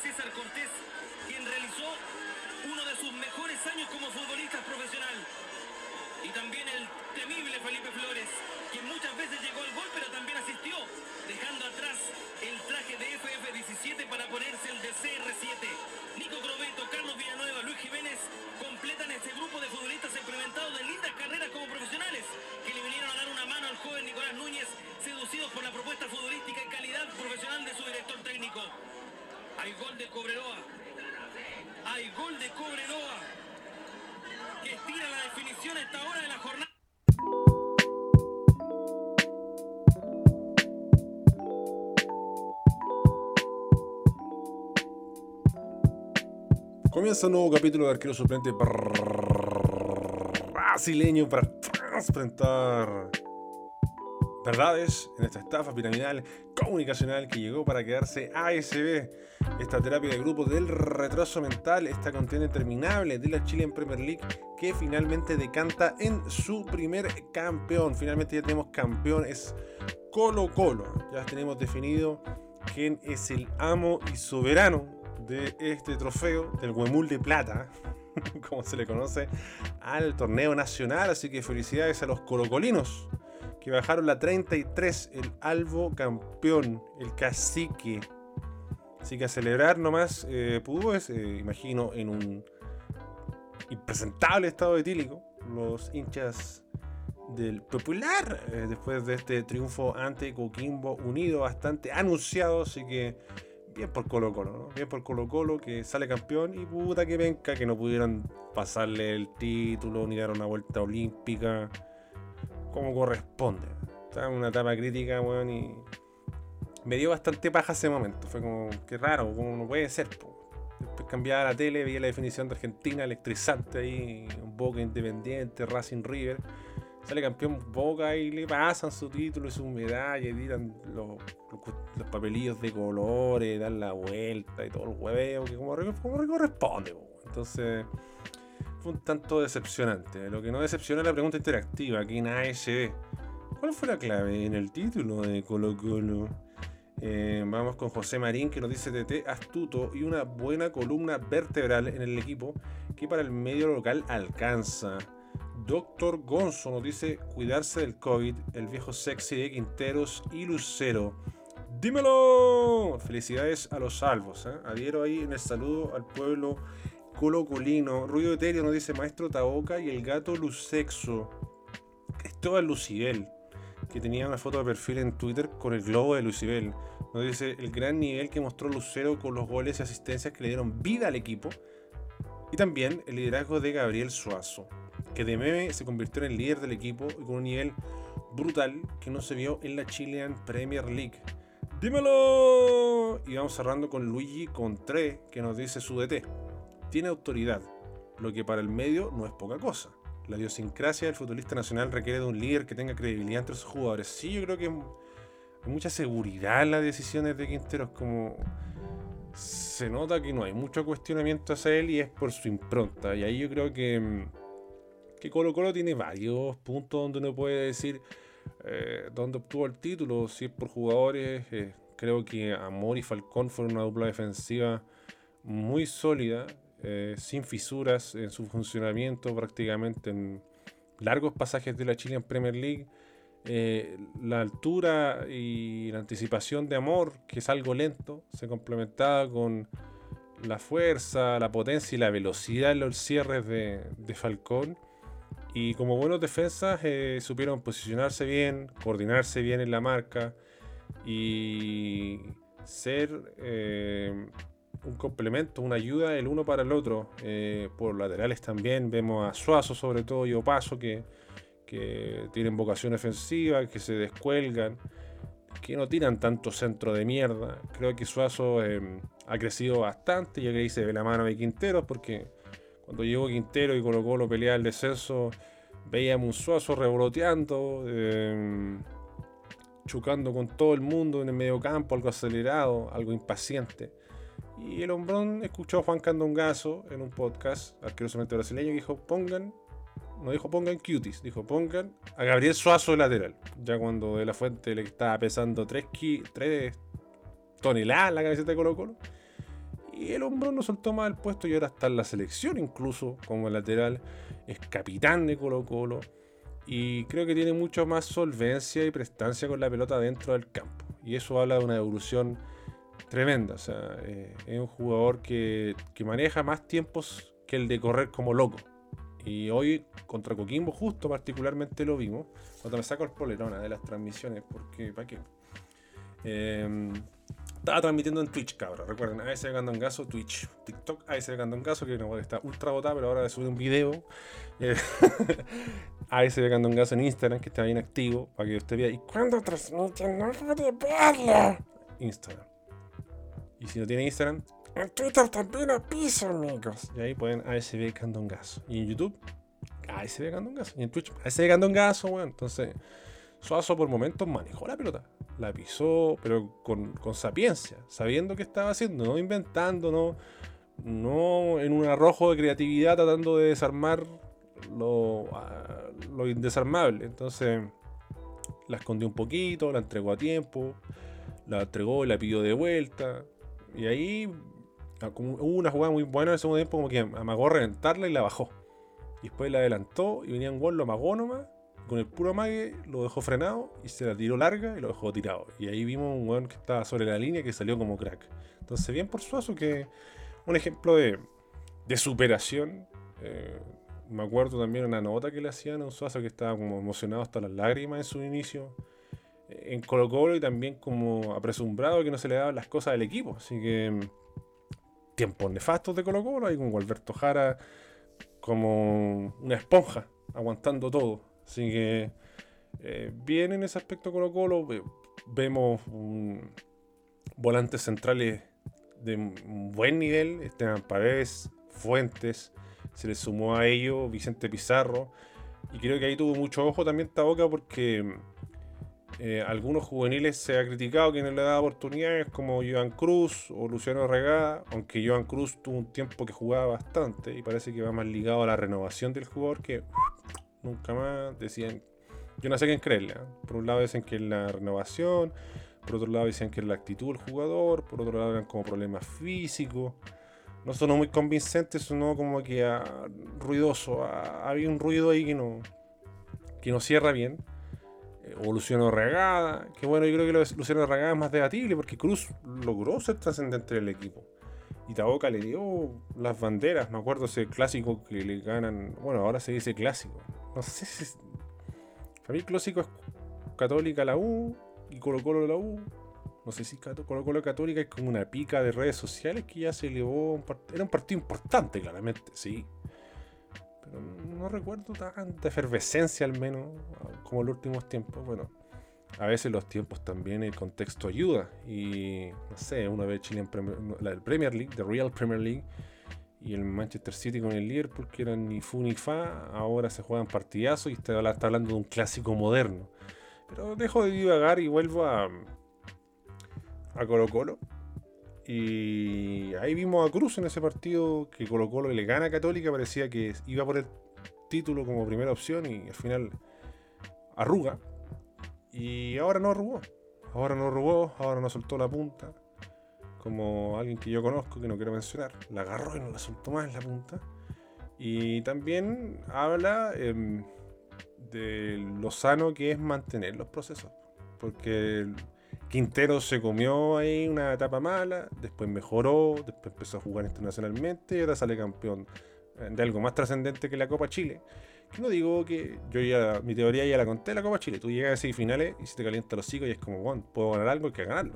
César Cortés, quien realizó uno de sus mejores años como futbolista profesional. Y también el temible Felipe Flores, quien muchas veces llegó al gol, pero también asistió, dejando atrás el traje de FF17 para ponerse el de CR7. Nico Crobeto, Carlos Villanueva, Luis Jiménez completan este grupo de futbolistas experimentados de lindas carreras como profesionales, que le vinieron a dar una mano al joven Nicolás Núñez, seducidos por la propuesta futbolística y calidad profesional de su director técnico. Hay gol de Cobreroa. Hay gol de Cobreroa. Que estira la definición a esta hora de la jornada. Comienza un nuevo capítulo de Arquero Suplente brasileño para enfrentar verdades en esta estafa piramidal comunicacional que llegó para quedarse ASB. Esta terapia de grupo del retraso mental, esta contienda interminable de la Chile en Premier League que finalmente decanta en su primer campeón. Finalmente ya tenemos campeón, es Colo Colo. Ya tenemos definido quién es el amo y soberano de este trofeo, del Huemul de Plata, como se le conoce, al torneo nacional. Así que felicidades a los colocolinos que bajaron la 33, el Albo campeón, el cacique. Así que a celebrar nomás, eh, pues, eh, imagino, en un impresentable estado etílico, los hinchas del Popular, eh, después de este triunfo ante Coquimbo Unido, bastante anunciado, así que bien por Colo Colo, ¿no? Bien por Colo Colo que sale campeón y puta que venga que no pudieron pasarle el título ni dar una vuelta olímpica como corresponde. Estaba en una etapa crítica, weón, y me dio bastante paja ese momento. Fue como, qué raro, como no puede ser, Después cambiaba la tele, veía la definición de Argentina, electrizante ahí, un Boca Independiente, Racing River. Sale campeón Boca y le pasan su título y su medalla y tiran los, papelillos de colores, dan la vuelta y todo el hueveo que como, como corresponde. Entonces fue un tanto decepcionante. Lo que no decepciona es la pregunta interactiva aquí en ASB. ¿Cuál fue la clave en el título de Colo Colo? Eh, vamos con José Marín que nos dice TT astuto y una buena columna vertebral en el equipo que para el medio local alcanza. Doctor Gonzo nos dice cuidarse del COVID, el viejo sexy de Quinteros y Lucero. ¡Dímelo! Felicidades a los salvos. ¿eh? Adhiero ahí en el saludo al pueblo colocolino. Ruido etéreo nos dice Maestro Taoca y el gato Lucexo. Cristóbal Lucibel, que tenía una foto de perfil en Twitter con el globo de Lucibel. Nos dice el gran nivel que mostró Lucero con los goles y asistencias que le dieron vida al equipo. Y también el liderazgo de Gabriel Suazo que de meme se convirtió en el líder del equipo y con un nivel brutal que no se vio en la Chilean Premier League. ¡Dímelo! Y vamos cerrando con Luigi Contré, que nos dice su DT. Tiene autoridad, lo que para el medio no es poca cosa. La idiosincrasia del futbolista nacional requiere de un líder que tenga credibilidad entre sus jugadores. Sí, yo creo que hay mucha seguridad en las decisiones de Quinteros, como se nota que no hay mucho cuestionamiento hacia él y es por su impronta. Y ahí yo creo que mm, que Colo Colo tiene varios puntos donde uno puede decir eh, dónde obtuvo el título, si es por jugadores. Eh, creo que Amor y Falcón fueron una dupla defensiva muy sólida, eh, sin fisuras en su funcionamiento prácticamente en largos pasajes de la Chilean Premier League. la altura y la anticipación de Amor, que es algo lento, se complementaba con la fuerza, la potencia y la velocidad en los cierres de, de Falcón y como buenos defensas eh, supieron posicionarse bien, coordinarse bien en la marca y ser eh, un complemento, una ayuda el uno para el otro. Eh, por laterales también vemos a Suazo sobre todo y Opaso que, que tienen vocación ofensiva, que se descuelgan, que no tiran tanto centro de mierda. Creo que Suazo ha crecido bastante, ya que dice de la mano de Quinteros porque cuando llegó Quintero y colocó lo pelea el descenso, veíamos un Suazo revoloteando, em, chocando con todo el mundo en el medio campo, algo acelerado, algo impaciente. Y el hombrón escuchó a Juan Candongazo en un podcast, arquerosamente brasileño, y dijo: pongan, no dijo pongan cuties, dijo pongan a Gabriel Suazo de lateral. Ya cuando de la fuente le estaba pesando 3, toneladas la camiseta de Colo Colo Y el hombro no soltó más el puesto y ahora está en la selección incluso como lateral. Es capitán de Colo Colo. Y creo que tiene mucho más solvencia y prestancia con la pelota dentro del campo. Y eso habla de una evolución tremenda. O sea, eh, es un jugador que, que maneja más tiempos que el de correr como loco. Y hoy contra Coquimbo justo particularmente lo vimos. Cuando me saco el polerona de las transmisiones, porque ¿para qué? Em, estaba transmitiendo en Twitch, cabrón. Recuerden, ASB Gandongazo, Twitch, TikTok, ASB Gandongazo, que no está ultra botada, pero ahora sube un video. Eh, ASB Gandongazo en Instagram, que está bien activo, para que usted vea. ¿Y cuándo transmiten? No puede verlo. Instagram. Y si no tiene Instagram, en Twitter también a piso, amigos. Y ahí pueden ASB Candongazo. Y en YouTube, ASB Candongazo. Y en Twitch, ASB Candongazo, weón. Entonces, Suazo por momentos manejó la pelota. La pisó, pero con, con sapiencia, sabiendo qué estaba haciendo, no inventando, no, no en un arrojo de creatividad tratando de desarmar lo, lo indesarmable. Entonces, la escondió un poquito, la entregó a tiempo, la entregó y la pidió de vuelta. Y ahí Ah, hubo una jugada muy buena en el segundo tiempo, como que amagó reventarla y la bajó. Y después la adelantó y venía un gol, lo amagó nomás. Con el puro amague lo dejó frenado y se la tiró larga y lo dejó tirado. Y ahí vimos un weón que estaba sobre la línea que salió como crack. Entonces, bien por Suazo, que un ejemplo de, superación. Eh, me acuerdo también una nota que le hacían a un Suazo que estaba como emocionado hasta las lágrimas en su inicio en Colo Colo y también como apresumbrado que no se le daban las cosas del equipo. Así que tiempos nefastos de Colo Colo, hay con Alberto Jara como una esponja, aguantando todo. Así que eh, bien en ese aspecto Colo Colo, vemos volantes centrales de buen nivel, Esteban Pavés, Fuentes, se le sumó a ello Vicente Pizarro, y creo que ahí tuvo mucho ojo también Taboca porque eh, algunos juveniles se ha criticado que no le da oportunidades como Joan Cruz o Luciano Regada, aunque Joan Cruz tuvo un tiempo que jugaba bastante y parece que va más ligado a la renovación del jugador que nunca más decían. Yo no sé quién creerle. ¿eh? Por un lado dicen que es la renovación, por otro lado dicen que es la actitud del jugador, por otro lado eran como problemas físicos. No sonó muy convincente, sonó como que ah, ruidoso. Ah, había un ruido ahí que no, que no cierra bien Luciano Regada, que bueno, yo creo que Luciano Regada es más debatible porque Cruz logró ser trascendente del equipo. Y Taboca le dio las banderas, me acuerdo ese clásico que le ganan, bueno, ahora se dice clásico. No sé si... Para mí clásico es Católica la U y Colo Colo la U. No sé si Colo Colo Católica es como una pica de redes sociales que ya se elevó. Era un partido importante, claramente, sí no recuerdo tanta efervescencia al menos como en los últimos tiempos. Bueno, a veces los tiempos también el contexto ayuda. Y no sé, una vez Chile en la Premier League, The Real Premier League, y el Manchester City con el Liverpool, que eran ni fu ni fa, ahora se juegan partidazos y está, está hablando de un clásico moderno. Pero dejo de divagar y vuelvo a, a Colo Colo. Y ahí vimos a Cruz en ese partido que Colo Colo le gana a Católica, parecía que iba por el título como primera opción y al final arruga. Y ahora no arrugó. Ahora no arrugó, ahora no soltó la punta. Como alguien que yo conozco, que no quiero mencionar, la agarró y no la soltó más la punta. Y también habla em, de lo sano que es mantener los procesos. Porque Quintero se comió ahí una etapa mala, después mejoró, después empezó a jugar internacionalmente y ahora sale campeón de algo más trascendente que la Copa Chile. Que no digo que yo ya, mi teoría ya la conté, la Copa Chile. Tú llegas a semifinales y se te calienta los hocico y es como, bueno, puedo ganar algo, hay que ganarlo.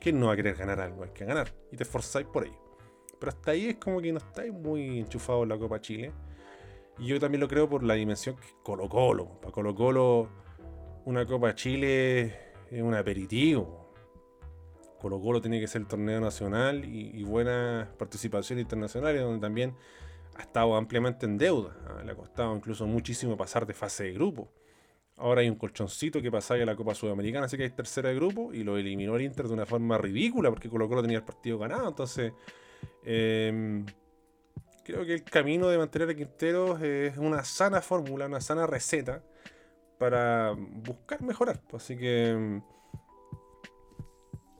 ¿Quién no va a querer ganar algo? Hay que ganar. Y te esforzáis por ello. Pero hasta ahí es como que no estáis muy enchufados en la Copa Chile. Y yo también lo creo por la dimensión que Colo Colo. Para Colo Colo, una Copa Chile es un aperitivo. Colo Colo tiene que ser el torneo nacional y, buena participación internacional, donde también ha estado ampliamente en deuda. ¿ah? Le ha costado incluso muchísimo pasar de fase de grupo. Ahora hay un colchoncito que pasa a la Copa Sudamericana, así que hay tercera de grupo y lo eliminó el Inter de una forma ridícula porque Colo Colo tenía el partido ganado. Entonces, em, creo que el camino de mantener a Quinteros es una sana fórmula, una sana receta para buscar mejorar. Así que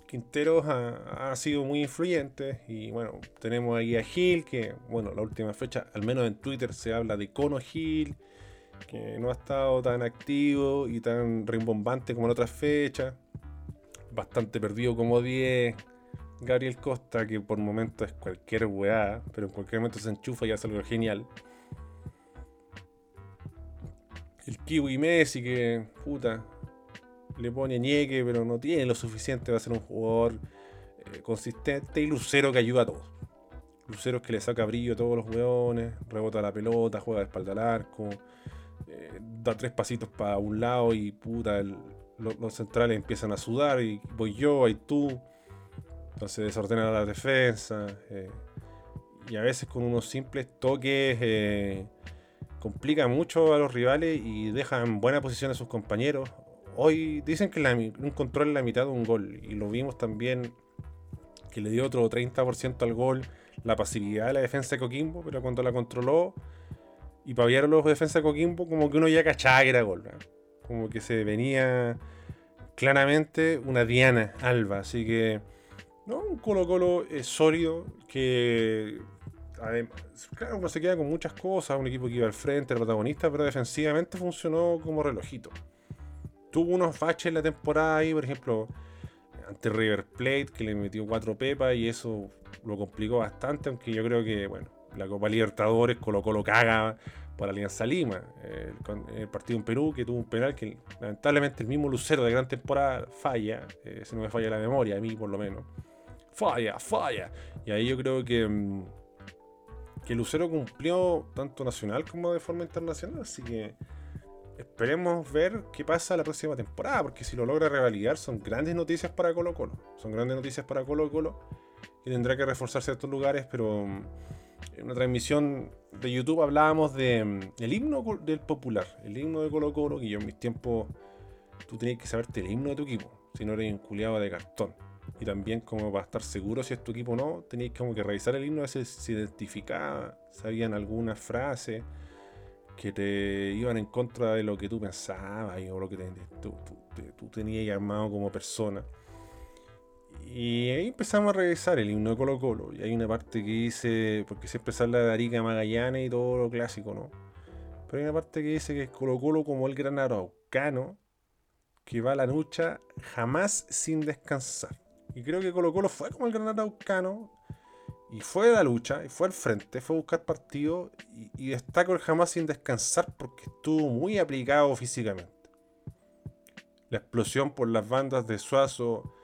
Quinteros ha, sido muy influyente y bueno, tenemos ahí a Gil, que bueno, la última fecha, al menos en Twitter se habla de Cono Gil, que no ha estado tan activo y tan rimbombante como en otras fechas, bastante perdido como 10. Gabriel Costa, que por momento es cualquier weá, pero en cualquier momento se enchufa y hace algo genial. El Kiwi Messi, que puta, le pone ñeque, pero no tiene lo suficiente para ser un jugador eh, consistente. Y Lucero que ayuda a todos. Lucero que le saca brillo a todos los weones, rebota la pelota, juega de espalda al arco, eh, da tres pasitos para un lado y puta, los centrales empiezan a sudar y voy yo, hay tú. Entonces desordena la defensa. Eh, y a veces con unos simples toques complica mucho a los rivales y deja en buena posición a sus compañeros Hoy dicen que un control en la mitad de un gol. Y lo vimos también que le dio otro 30% al gol la pasividad de la defensa de Coquimbo, pero cuando la controló y paviaron los defensa de Coquimbo, como que uno ya cachaba que era gol. Como que se venía claramente una Diana Alba. Así que, ¿no? Un Colo Colo es sólido que claro, uno se queda con muchas cosas, un equipo que iba al frente, el protagonista, pero defensivamente funcionó como relojito tuvo unos baches en la temporada ahí, por ejemplo, ante River Plate, que le metió cuatro pepas y eso lo complicó bastante, aunque yo creo que, bueno, la Copa Libertadores colocó lo caga por Alianza Lima. El, partido en Perú, que tuvo un penal que lamentablemente el mismo Lucero de gran temporada falla, eh, si no me falla la memoria, a mí por lo menos. Falla, falla. Y ahí yo creo que, mm, que Lucero cumplió tanto nacional como de forma internacional, así que esperemos ver qué pasa la próxima temporada, porque si lo logra revalidar son grandes noticias para Colo Colo. Son grandes noticias para Colo Colo y tendrá que reforzar ciertos lugares, pero mm, en una transmisión de YouTube hablábamos de mm, el himno del popular, el himno de Colo Colo, que yo en mis tiempos tú tenías que saberte el himno de tu equipo, si no eres un culiado de cartón. Y también como para estar seguro si es tu equipo o no, tenías como que revisar el himno, a veces se identificaba, sabían algunas frases que te iban en contra de lo que tú pensabas o lo que tú, tú, tenías armado como persona. Y ahí empezamos a revisar el himno de Colo Colo. Y hay una parte que dice, porque siempre sale de Arica Magallanes y todo lo clásico, ¿no? Pero hay una parte que dice que es Colo Colo como el gran araucano que va a la lucha jamás sin descansar. Y creo que Colo Colo fue como el gran araucano y fue a la lucha, y fue al frente, fue a buscar partido, y, destaco el jamás sin descansar porque estuvo muy aplicado físicamente. La explosión por las bandas de Suazo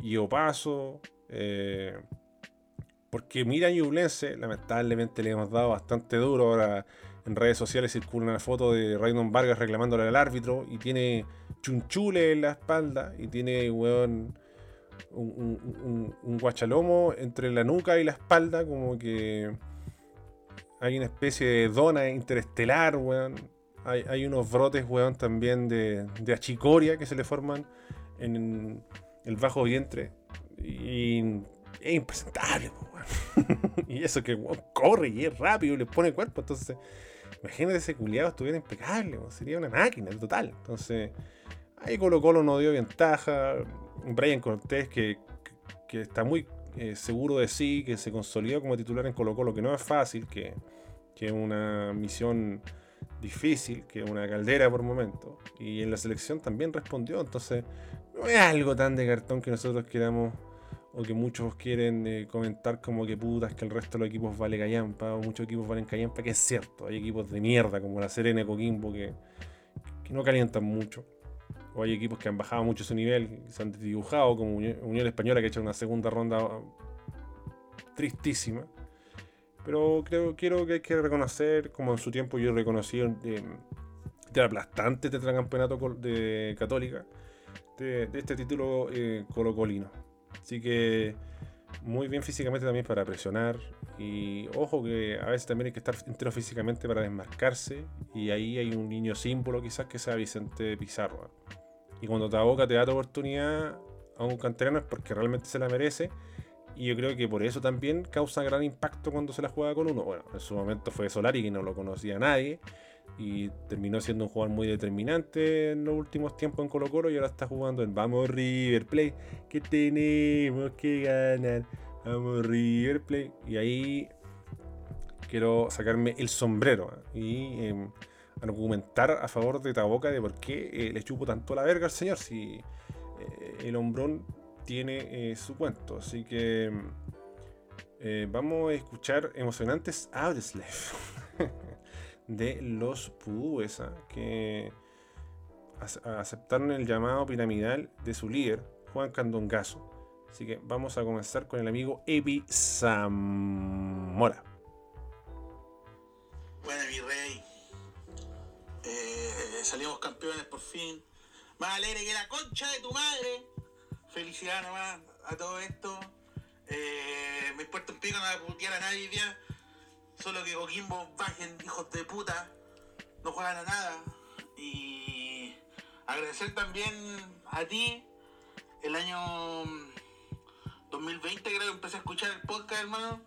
y Opaso, eh, porque Mira Ñublense, lamentablemente le hemos dado bastante duro. Ahora en redes sociales circula una foto de Raymond Vargas reclamándole al árbitro y tiene chunchule en la espalda y tiene, weón, un, guachalomo entre la nuca y la espalda, como que hay una especie de dona interestelar, weón. Hay, unos brotes, weón, también de, achicoria que se le forman en el bajo vientre. Y es impresentable, y eso que corre y es rápido, le pone cuerpo. Entonces, imagínate ese culiado estuviera impecable, sería una máquina total. Entonces, ahí Colo Colo no dio ventaja. Brian Cortés, que, está muy eh, seguro de sí, que se consolidó como titular en Colo Colo, que no es fácil, que, es una misión difícil, que es una caldera por momento. Y en la selección también respondió, entonces no es algo tan de cartón que nosotros queramos o que muchos quieren eh, comentar como que putas que el resto de los equipos vale callampa o muchos equipos valen callampa, que es cierto, hay equipos de mierda como la Serena Coquimbo que, que no calientan mucho o hay equipos que han bajado mucho su nivel, se han dibujado, como Unión Española que ha hecho una segunda ronda tristísima. Pero creo quiero que hay que reconocer, como en su tiempo yo reconocí de, de aplastante tetracampeonato de Católica, de, este título eh, colocolino. Así que muy bien físicamente también para presionar. Y ojo que a veces también hay que estar entero físicamente para desmarcarse. Y ahí hay un niño símbolo quizás que sea Vicente Pizarro. Y cuando Taboca te da tu oportunidad a un canterano es porque realmente se la merece. Y yo creo que por eso también causa gran impacto cuando se la juega con uno. Bueno, en su momento fue Solari, que no lo conocía nadie. y terminó siendo un jugador muy determinante en los últimos tiempos en Colo Colo y ahora está jugando en Vamos River Play, que tenemos que ganar, Vamos River Play. Y ahí quiero sacarme el sombrero ¿eh? y em, argumentar a favor de Taboca de por qué eh, le chupo tanto la verga al señor si eh, el hombrón tiene su cuento. Así que vamos a escuchar emocionantes Audioslave. de los Pudúes, que aceptaron el llamado piramidal de su líder, Juan Candongazo. Así que vamos a comenzar con el amigo Epi Zamora. Bueno, mi rey. Eh, salimos campeones por fin. Más alegre que la concha de tu madre. Felicidad nomás a todo esto. Eh, me importa un pico no a putear a nadie. Solo que Coquimbo bajen, hijos de puta. No juegan a nada. Y agradecer también a ti. El año 2020 creo que empecé a escuchar el podcast, hermano.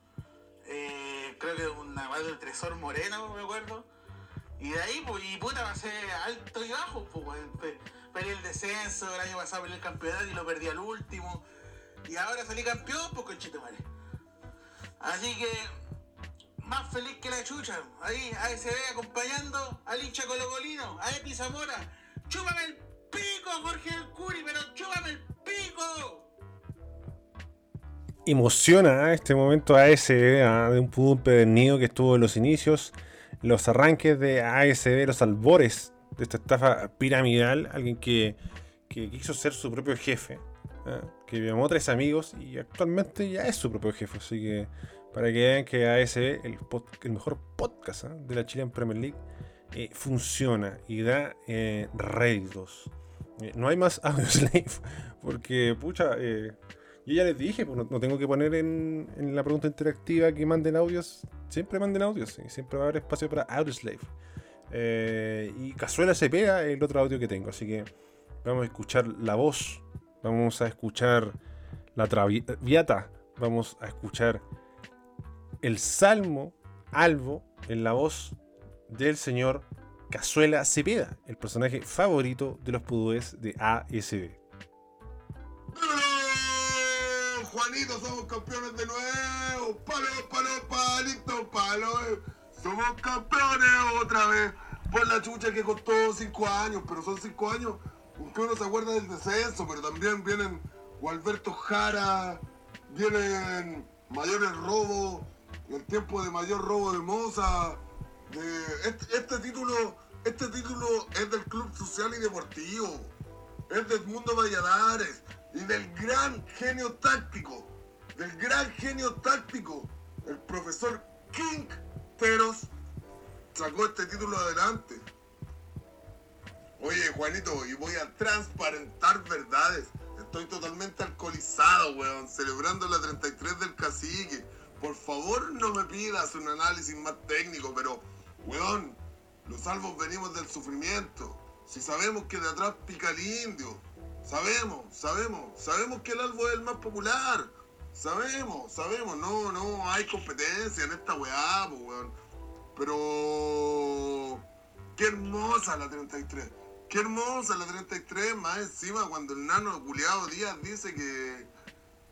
Eh, creo que una madre de Tresor Moreno, me acuerdo. Y de ahí, pues, y puta, pasé alto y bajo, pues, perdí el descenso, el año pasado perdí el campeonato y lo perdí al último. Y ahora salí campeón, pues, conchito madre. Así que más feliz que la chucha. Ahí, ahí se ve acompañando al hincha colocolino, a Epi Zamora. ¡Chúpame el pico, Jorge del Curi, pero chúpame el pico! Emociona este momento ASB ¿ah? de un pudú pedernido que estuvo en los inicios, los arranques de ASB, los albores de esta estafa piramidal, alguien que, que quiso ser su propio jefe, ¿ah? que llamó tres amigos y actualmente ya es su propio jefe, así que para que vean que ASB, el, el mejor podcast ¿eh? de la Chilean Premier League, eh, funciona y da eh, réditos. Eh, no hay más audio slave, porque, pucha, yo ya les dije, pues, no, tengo que poner en, la pregunta interactiva que manden audios. Siempre manden audios, y siempre va a haber espacio para audio slave. y Cazuela se pega el otro audio que tengo, así que vamos a escuchar la voz, vamos a escuchar la traviata, vamos a escuchar el Salmo Albo en la voz del señor Cazuela Cepeda, el personaje favorito de los pudúes de ASB. Juanito, somos campeones de nuevo. Palo, palo, palito, palo. Somos campeones otra vez. Por la chucha que costó cinco años, pero son cinco años. Aunque uno se acuerda del descenso, pero también vienen Gualberto Jara, vienen mayores robos el tiempo de mayor robo de Moza. este, este, título, este título es del Club Social y Deportivo. Es del Mundo Valladares y del gran genio táctico. Del gran genio táctico. El profesor King Teros sacó este título adelante. Oye, Juanito, y voy a transparentar verdades. Estoy totalmente alcoholizado, weón, celebrando la 33 del cacique por favor no me pidas un análisis más técnico, pero, weón, los salvos venimos del sufrimiento. Si sabemos que de atrás pica el indio, sabemos, sabemos, sabemos que el albo es el más popular. Sabemos, sabemos, no, no hay competencia en esta weá, weón. Pero qué hermosa la 33. Qué hermosa la 33, más encima cuando el nano culiado Díaz dice que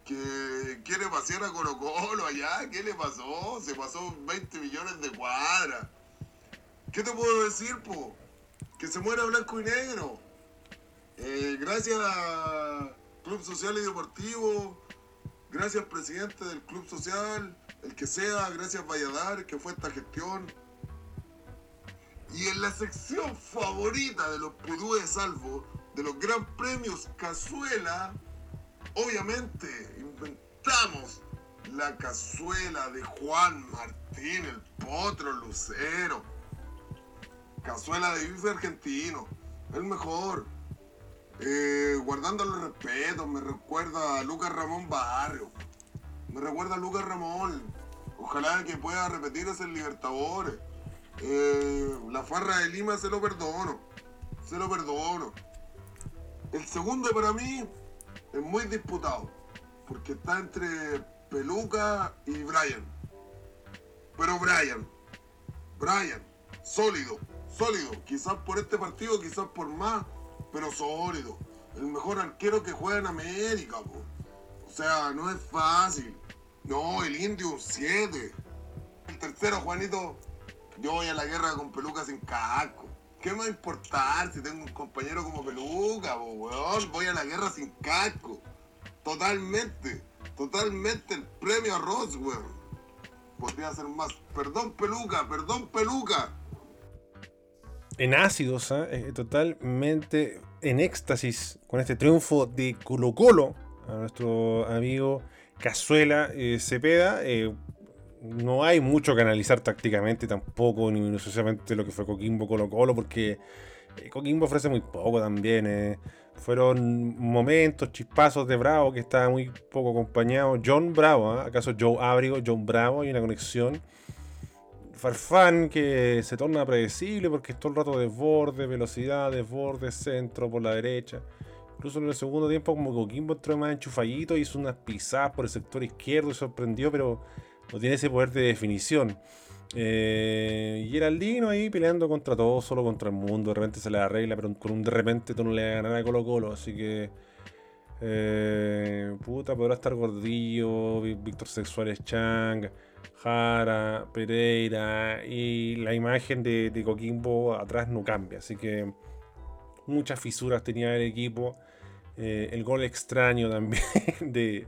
que quiere pasear a Colo Colo allá. ¿Qué le pasó? Se pasó 20 millones de cuadras. ¿Qué te puedo decir, po? Que se muera blanco y negro. Eh, gracias Club Social y Deportivo. Gracias presidente del Club Social. El que sea. Gracias Valladar, que fue esta gestión. Y en la sección favorita de los Pudúes Salvo, de los Gran Premios Cazuela, Obviamente, inventamos la cazuela de Juan Martín, el potro lucero. Cazuela de bife argentino, el mejor. Eh, guardando los respetos, me recuerda a Lucas Ramón Barrio. Me recuerda a Lucas Ramón. Ojalá que pueda repetir ese Libertadores. Eh, la farra de Lima se lo perdono. Se lo perdono. El segundo para mí es muy disputado, porque está entre Peluca y Brian. Pero Brian, Brian, sólido, sólido. Quizás por este partido, quizás por más, pero sólido. El mejor arquero que juega en América, po. O sea, no es fácil. No, el indio un 7. El tercero, Juanito, yo voy a la guerra con peluca sin casco. ¿Qué me va a importar si tengo un compañero como peluca, po, weón? Voy a la guerra sin casco. Totalmente, totalmente el premio a Ross, weón. Podría ser más. Perdón, peluca, perdón, peluca. En ácidos, ¿ah? Eh, totalmente en éxtasis con este triunfo de Colo Colo a nuestro amigo Cazuela eh, Cepeda. Eh, no hay mucho que analizar tácticamente tampoco, ni minuciosamente lo que fue Coquimbo Colo Colo, porque Coquimbo ofrece muy poco también. Fueron momentos, chispazos de Bravo que estaba muy poco acompañado. John Bravo, ¿ah? ¿acaso Joe Abrigo, John Bravo? Hay una conexión. Farfán que se torna predecible porque es todo el rato desborde, velocidad, desborde, centro por la derecha. Incluso en el segundo tiempo como Coquimbo entró más enchufadito, hizo unas pisadas por el sector izquierdo y sorprendió, pero no tiene ese poder de definición. Eh, Geraldino ahí peleando contra todo, solo contra el mundo. De repente se le arregla, pero con un de repente tú no le vas a Colo Colo. Así que. eh, puta, podrá estar Gordillo, Víctor Sexuales Chang, Jara, Pereira. Y la imagen de, Coquimbo atrás no cambia. Así que. Muchas fisuras tenía el equipo. Eh, el gol extraño también de,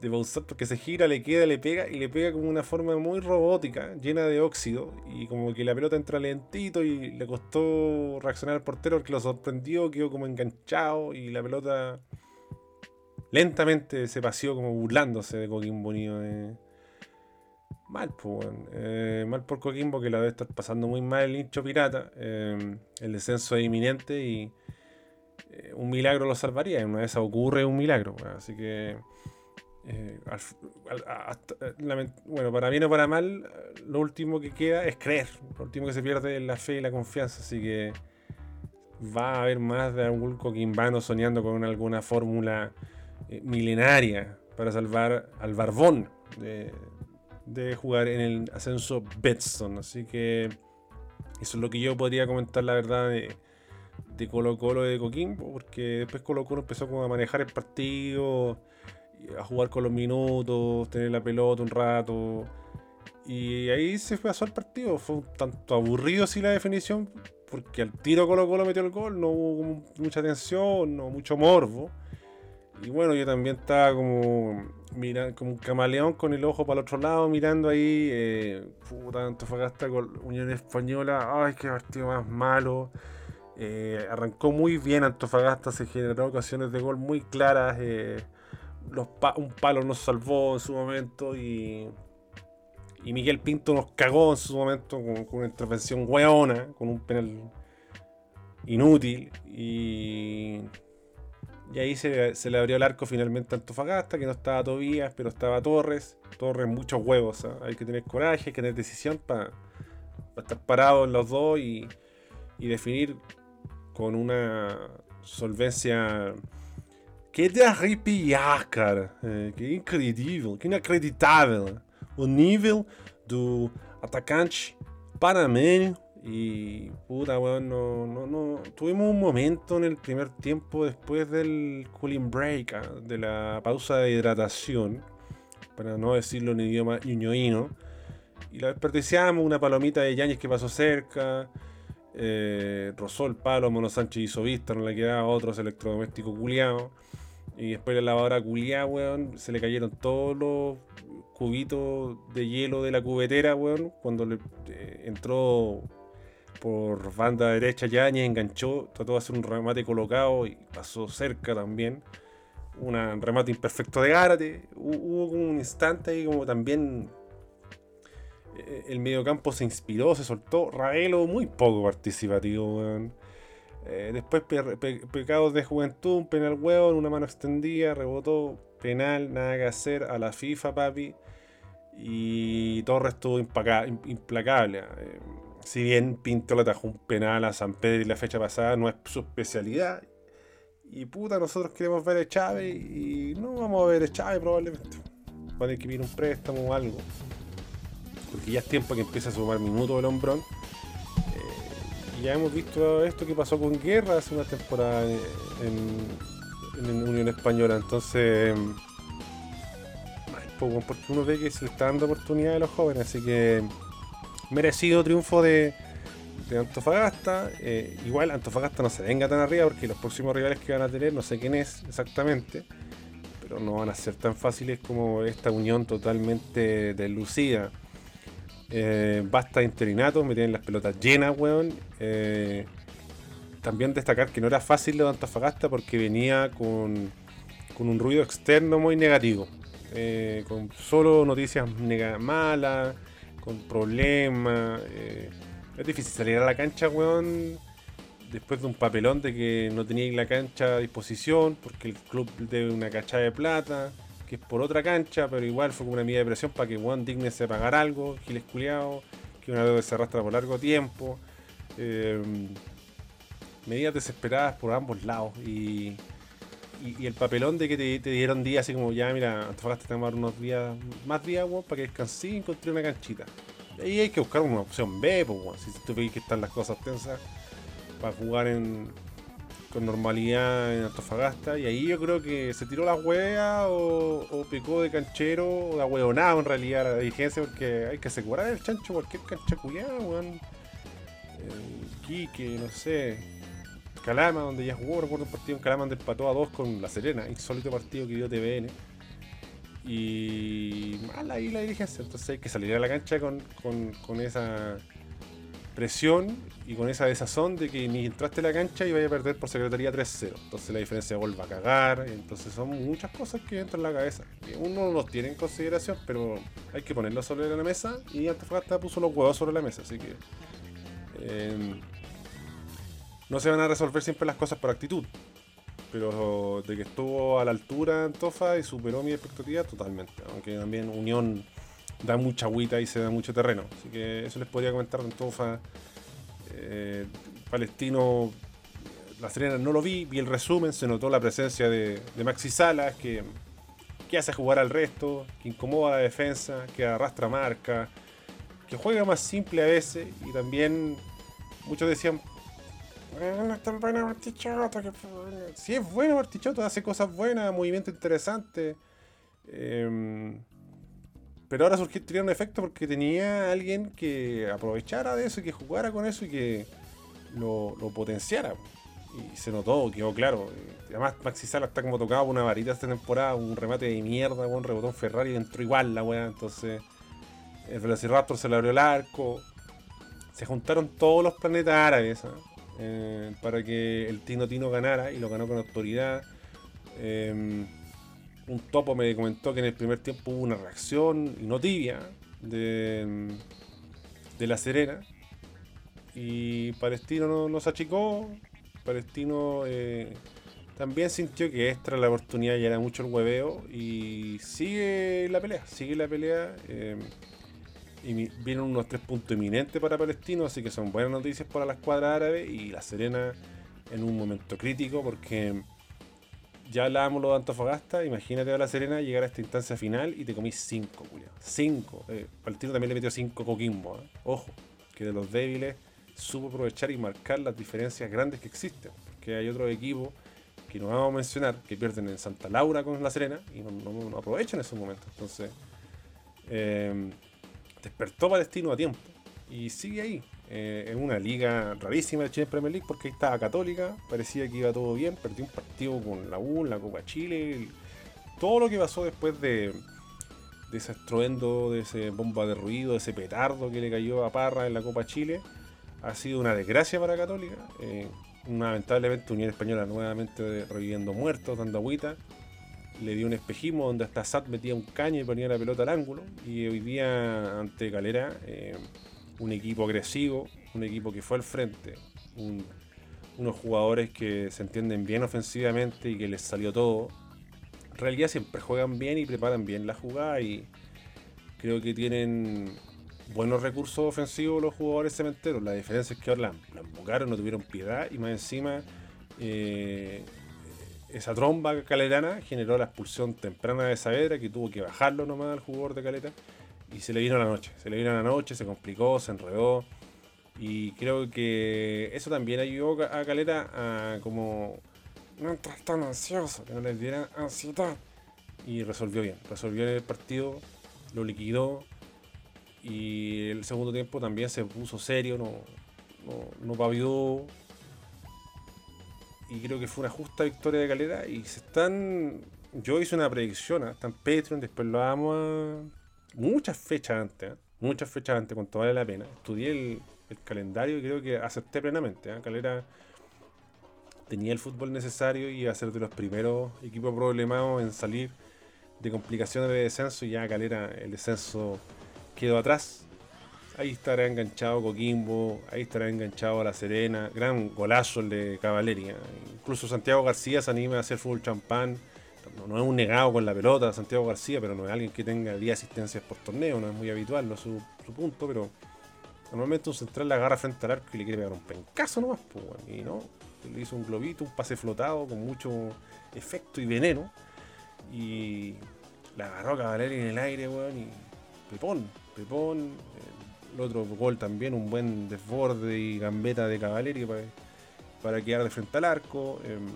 de Bausat porque se gira, le queda, le pega y le pega como una forma muy robótica, llena de óxido y como que la pelota entra lentito y le costó reaccionar al portero porque lo sorprendió, quedó como enganchado y la pelota lentamente se paseó como burlándose de Coquimbo Unido. eh. Mal, pues. Eh, mal por Coquimbo que la debe estar pasando muy mal el hincho pirata. Eh, el descenso es inminente y eh, un milagro lo salvaría. Una esas ocurre un milagro. Así que. eh, al bueno, para bien o para mal, lo último que queda es creer. Lo último que se pierde es la fe y la confianza. Así que va a haber más de algún coquimbano soñando con alguna fórmula milenaria para salvar al Barbón de jugar en el ascenso Betson. Así que eso es lo que yo podría comentar, la verdad, de, de Colo Colo y de Coquimbo, porque después Colo Colo empezó a manejar el partido, a jugar con los minutos, tener la pelota un rato. Y ahí se pasó el partido. Fue un tanto aburrido así la definición, porque al tiro Colo Colo metió el gol, no hubo mucha tensión, no mucho morbo. Y bueno, yo también estaba como mira, como un camaleón con el ojo para el otro lado, mirando ahí, eh, puta, Antofagasta con Unión Española, ay, qué partido más malo. Eh, arrancó muy bien Antofagasta, se generó ocasiones de gol muy claras. eh, un palo nos salvó en su momento y, y Miguel Pinto nos cagó en su momento con, con una intervención hueona, con un penal inútil. Y, y ahí se, se le abrió el arco finalmente a Antofagasta, que no estaba Tobías, pero estaba Torres. Torres, muchos huevos. ¿ah? Hay que tener coraje, hay que tener decisión para estar parado en los dos y, y definir con una solvencia que de arrepiar, cara. É, que incrível, que inacreditável. O nível do atacante panameño. Y puta, weón, no, no, no. Tuvimos un momento en el primer tiempo después del cooling break, ah, de la pausa de hidratación, para no decirlo en idioma ñoñoíno. Y la desperdiciamos, una palomita de Yañez que pasó cerca. Eh, rozó el palo, Mono Sánchez hizo vista, no le quedaba otros electrodomésticos culiados. Y después la lavadora culiada, weón, se le cayeron todos los cubitos de hielo de la cubetera, weón. Cuando le eh, entró por banda derecha Yañez, enganchó, trató de hacer un remate colocado y pasó cerca también. Un remate imperfecto de Gárate. Hu- Hubo un instante ahí como también eh, el mediocampo se inspiró, se soltó. Ravelo muy poco participativo. Eh, después pe- pe- pecados de juventud, un penal huevo en una mano extendida, rebotó, penal, nada que hacer, a la FIFA, papi. Y Torres estuvo implacable. Eh, si bien Pinto le atajó un penal a San Pedro y la fecha pasada, no es su especialidad. Y puta, nosotros queremos ver a Chávez y no vamos a ver a Chávez probablemente. Va a tener que pedir un préstamo o algo. Porque ya es tiempo que empiece a sumar minutos el hombrón. Eh, ya hemos visto esto que pasó con Guerra hace una temporada en, en Unión Española. Entonces, porque uno ve que se le está dando oportunidad a los jóvenes. Así que merecido triunfo de, de Antofagasta. Eh, igual Antofagasta no se venga tan arriba porque los próximos rivales que van a tener, no sé quién es exactamente, pero no van a ser tan fáciles como esta unión totalmente deslucida. Eh, basta interinato, me tienen las pelotas llenas, weón. Eh, también destacar que no era fácil lo de Antofagasta porque venía con, con un ruido externo muy negativo. Con solo noticias malas, con problemas. Eh, es difícil salir a la cancha, weón, después de un papelón de que no teníais la cancha a disposición, porque el club debe una cachada de plata, que es por otra cancha, pero igual fue como una medida de presión para que weón digne se pagar algo, giles culiados, que una deuda se arrastra por largo tiempo. Eh, medidas desesperadas por ambos lados y y, el papelón de que te, dieron días así como, ya, mira, Antofagasta te tomar unos días, más días, para que descansí y encontré una canchita. Y ahí hay que buscar una opción B, pues, si tú veis que están las cosas tensas para jugar en, con normalidad en Antofagasta. Y ahí yo creo que se tiró la hueá o, o picó de canchero o de ahueonado en realidad la dirigencia porque hay que asegurar el chancho cualquier cancha culiada, weón. Eh, Quique, no sé. Calama, donde ya jugó, recuerdo un partido en Calama donde empató a dos con La Serena, insólito partido que dio TVN. Y mal ahí la dirigencia, entonces hay que salir a la cancha con, esa presión y con esa desazón de que ni entraste a la cancha y vaya a perder por secretaría 3-0. Entonces la diferencia de gol va a cagar. Entonces son muchas cosas que entran en la cabeza. Uno no los tiene en consideración, pero hay que ponerlo sobre la mesa. Y Antofagasta puso los huevos sobre la mesa. Así que eh, no se van a resolver siempre las cosas por actitud. Pero de que estuvo a la altura Antofa y superó mi expectativa totalmente. Aunque también Unión da mucha agüita y se da mucho terreno. Así que eso les podría comentar Antofa. Eh, Palestino, La Serena no lo vi, vi el resumen, se notó la presencia de, Maxi Salas, que, que, hace jugar al resto, que incomoda la defensa, que arrastra marca, que juega más simple a veces y también muchos decían, no es tan buena Martichoto. Que... Sí, es bueno Martichoto, hace cosas buenas, movimiento interesante. Em, pero ahora surgió un efecto porque tenía alguien que aprovechara de eso, y que jugara con eso y que lo, potenciara. Y se notó, quedó claro. Además, Maxi Sala está como tocado por una varita esta temporada, un remate de mierda, un rebotón Ferrari, entró igual la weá. Entonces, el Velociraptor se le abrió el arco. Se juntaron todos los planetas árabes. ¿eh? Eh, para que el Tino Tino ganara y lo ganó con autoridad. Em, un topo me comentó que en el primer tiempo hubo una reacción, no tibia, de, de La Serena. Y Palestino no, se achicó. Palestino eh, también sintió que extra la oportunidad ya era mucho el hueveo. Y sigue la pelea, sigue la pelea. Y vienen unos tres puntos eminentes para Palestino, así que son buenas noticias para la escuadra árabe y la Serena en un momento crítico porque ya hablábamos lo de Antofagasta, imagínate a la Serena llegar a esta instancia final y te comís 5, Julio. 5. Eh, Palestino también le metió 5 Coquimbo. ¿eh? Ojo, que de los débiles supo aprovechar y marcar las diferencias grandes que existen. Porque hay otros equipos que no vamos a mencionar que pierden en Santa Laura con la Serena y no, no aprovechan esos momentos. Entonces, eh, despertó Palestino a tiempo y sigue ahí. Eh, en una liga rarísima de Chile Premier League porque ahí estaba Católica, parecía que iba todo bien, perdió un partido con la U, la Copa Chile, todo lo que pasó después de, de ese estruendo, de ese bomba de ruido, de ese petardo que le cayó a Parra en la Copa Chile, ha sido una desgracia para Católica. Eh, lamentablemente Unión Española nuevamente reviviendo muertos, dando agüita le dio un espejismo donde hasta Sat metía un caño y ponía la pelota al ángulo. Y hoy día ante Calera, eh, un equipo agresivo, un equipo que fue al frente, unos jugadores que se entienden bien ofensivamente y que les salió todo. En realidad siempre juegan bien y preparan bien la jugada y creo que tienen buenos recursos ofensivos los jugadores cementeros. La diferencia es que ahora la, embocaron, no tuvieron piedad y más encima eh, esa tromba calerana generó la expulsión temprana de Saavedra, que tuvo que bajarlo nomás al jugador de Caleta, y se le vino la noche. Se le vino la noche, se complicó, se enredó. Y creo que eso también ayudó a Calera a como no entrar tan ansioso, que no les diera ansiedad. Y resolvió bien, resolvió el partido, lo liquidó. Y el segundo tiempo también se puso serio, no, no, no pavió. Y creo que fue una justa victoria de Calera. Y se están. Yo hice una predicción, ¿eh? está en Patreon, después lo damos a. Muchas fechas antes, ¿eh? muchas fechas antes, cuanto vale la pena. Estudié el, el calendario y creo que acepté plenamente. ¿eh? Calera tenía el fútbol necesario y iba a ser de los primeros equipos problemados en salir de complicaciones de descenso y ya Calera el descenso quedó atrás. Ahí estará enganchado Coquimbo, ahí estará enganchado La Serena, gran golazo el de Caballeria. Incluso Santiago García se anima a hacer fútbol champán. No, es un negado con la pelota Santiago García, pero no es alguien que tenga 10 asistencias por torneo, no es muy habitual, no es su, punto, pero normalmente un central la agarra frente al arco y le quiere pegar un pencazo nomás, pues, y no, le hizo un globito, un pase flotado con mucho efecto y veneno. Y la agarró Cavalieri en el aire, weón, y Pepón, Pepón. El otro gol también, un buen desborde y gambeta de Cavalieri para, quedar de frente al arco. Em,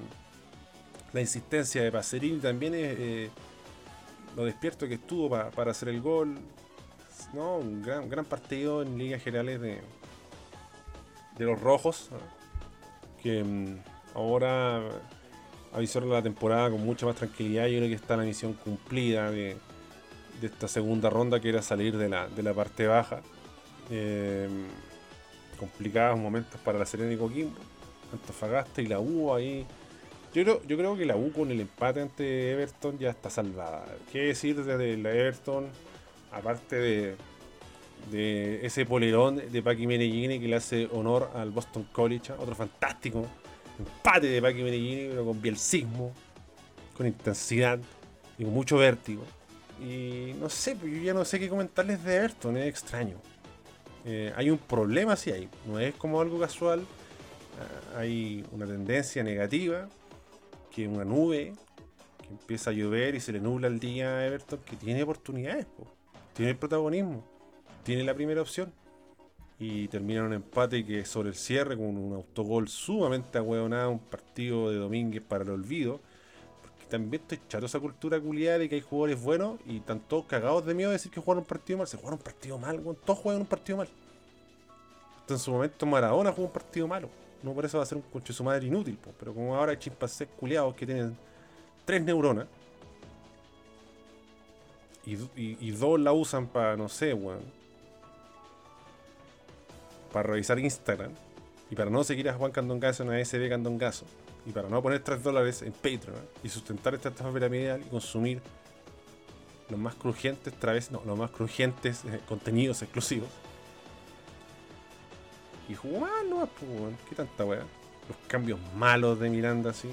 la insistencia de Pacerini también es eh, lo despierto que estuvo para hacer el gol. No, un gran, gran partido en líneas generales de, de los rojos que mm, ahora avisaron la temporada con mucha más tranquilidad. Yo creo que está la misión cumplida de, esta segunda ronda, que era salir de la, parte baja. Eh, complicados momentos para la Serena y Coquimbo, Antofagasta y la U ahí. Yo creo, yo creo que la U con el empate ante Everton ya está salvada. ¿Qué decir desde la Everton? Aparte de, de ese polerón de Paki Menegini que le hace honor al Boston College, otro fantástico empate de Paki Menegini, pero con bielcismo, con intensidad y con mucho vértigo. Y no sé, pues yo ya no sé qué comentarles de Everton, es extraño. Eh, hay un problema, sí hay, no es como algo casual, ah, hay una tendencia negativa, que una nube que empieza a llover y se le nubla el día a Everton, que tiene oportunidades, tiene el protagonismo tiene la primera opción. Y termina un empate que sobre el cierre con un autogol sumamente ahueonado, un partido de Domínguez para el olvido. También estoy chato esa cultura culiada de que hay jugadores buenos y están todos cagados de miedo de decir que jugaron un partido mal. Se jugaron un partido mal, todos juegan un partido mal. Hasta en su momento Maradona jugó un partido malo. No por eso va a ser un coche su madre inútil, pero como ahora hay chimpancés culiados que tienen tres neuronas y, y dos la usan para, no sé, weón para revisar Instagram y para no seguir a Juan Candongazo en ASB Candongazo y para no poner 3 dólares en Patreon y sustentar esta estafa piramidal y consumir los más crujientes través, no, los más crujientes eh, contenidos exclusivos. Y jugó mal no pues, ¿qué tanta weá? Los cambios malos de Miranda así.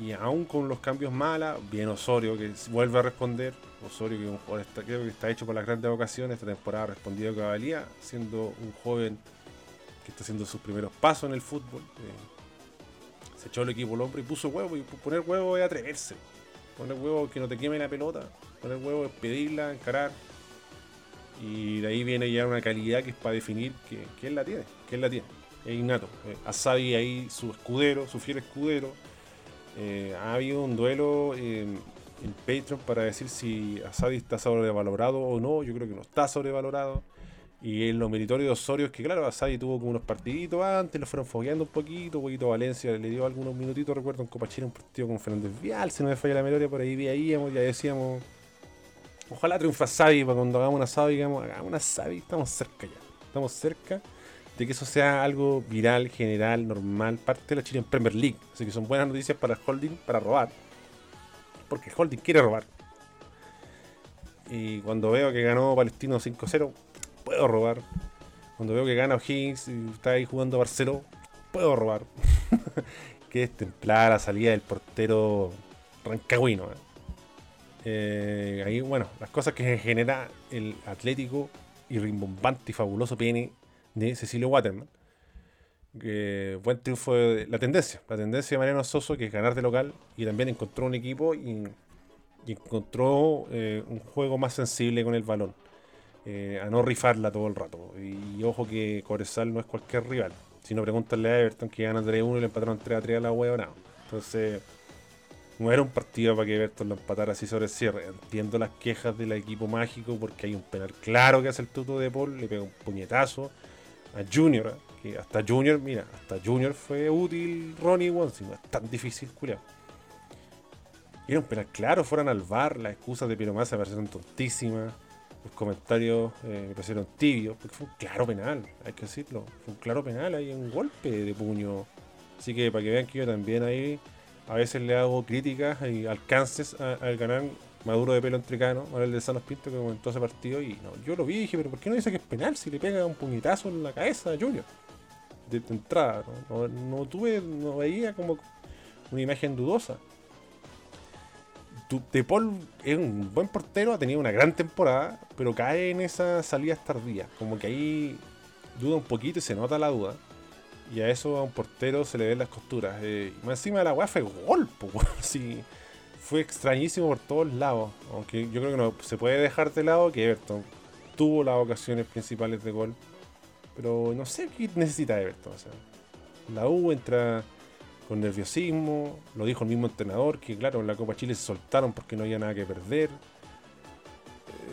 Y aún con los cambios malos, bien Osorio que vuelve a responder, Osorio, que un jugador está, creo que está hecho por las grandes ocasiones, esta temporada ha respondido que valía, siendo un joven que está haciendo sus primeros pasos en el fútbol. Eh, echó el equipo al hombre y puso huevo, y poner huevo es atreverse. Poner huevo que no te queme la pelota, poner huevo es pedirla, encarar. Y de ahí viene ya una calidad que es para definir que, él la tiene, que él la tiene. Es innato. Eh, Asabi ahí su escudero, su fiel escudero. Eh, ha habido un duelo en Patreon para decir si Asadi está sobrevalorado o no. Yo creo que no está sobrevalorado. Y en lo meritorio de Osorio es que, claro, Asadi tuvo como unos partiditos antes, lo fueron fogueando un poquito. Un poquito Valencia le dio algunos minutitos. Recuerdo en Copa Chile un partido con Fernández Vial, si no me falla la memoria, por ahí veíamos, ya decíamos. Ojalá triunfa Asadi para cuando hagamos una Asadi, digamos, hagamos una Asadi, estamos cerca ya. Estamos cerca de que eso sea algo viral, general, normal, parte de la Chile en Premier League. Así que son buenas noticias para el holding, para robar porque Holding quiere robar. Y cuando veo que ganó Palestino 5-0, puedo robar. Cuando veo que gana O'Higgins y está ahí jugando Barcelona, puedo robar. que es templada la salida del portero rancagüino. ¿eh? Eh, ahí, bueno, las cosas que genera el atlético y rimbombante y fabuloso pene de Cecilio Waterman buen triunfo de la tendencia. La tendencia de Mariano Soso, que es ganar de local, y también encontró un equipo y, encontró eh, un juego más sensible con el balón. Eh, a no rifarla todo el rato. Y, ojo que Corezal no es cualquier rival. Si no, pregúntale a Everton que gana 3-1 y le empataron 3-3 a la hueá, no. Entonces, no era un partido para que Everton lo empatara así sobre el cierre. Entiendo las quejas del equipo mágico porque hay un penal claro que hace el tuto de Paul, le pega un puñetazo a Junior, que hasta Junior, mira, hasta Junior fue útil Ronnie Wonsi, no es tan difícil, culiao. Era un penal claro, fueran al bar, las excusas de Piromasa parecieron tontísimas, los comentarios eh, me parecieron tibios, porque fue un claro penal, hay que decirlo, fue un claro penal, hay un golpe de puño. Así que para que vean que yo también ahí a veces le hago críticas y alcances al ganar Maduro de pelo entrecano, Manuel de Sanos Pinto, que comentó ese partido. Y no, yo lo vi dije, pero ¿por qué no dice que es penal si le pega un puñetazo en la cabeza a Junior? De, entrada, ¿no? tuve, no veía como una imagen dudosa. De Paul es un buen portero, ha tenido una gran temporada, pero cae en esas salidas tardías. Como que ahí duda un poquito y se nota la duda. Y a eso a un portero se le ven las costuras. Eh, y más encima de la weá fue gol, sí, fue extrañísimo por todos lados. Aunque yo creo que no se puede dejar de lado que Everton tuvo las ocasiones principales de gol. Pero no sé qué necesita Everton. la U entra con nerviosismo. Lo dijo el mismo entrenador, que claro, en la Copa Chile se soltaron porque no había nada que perder.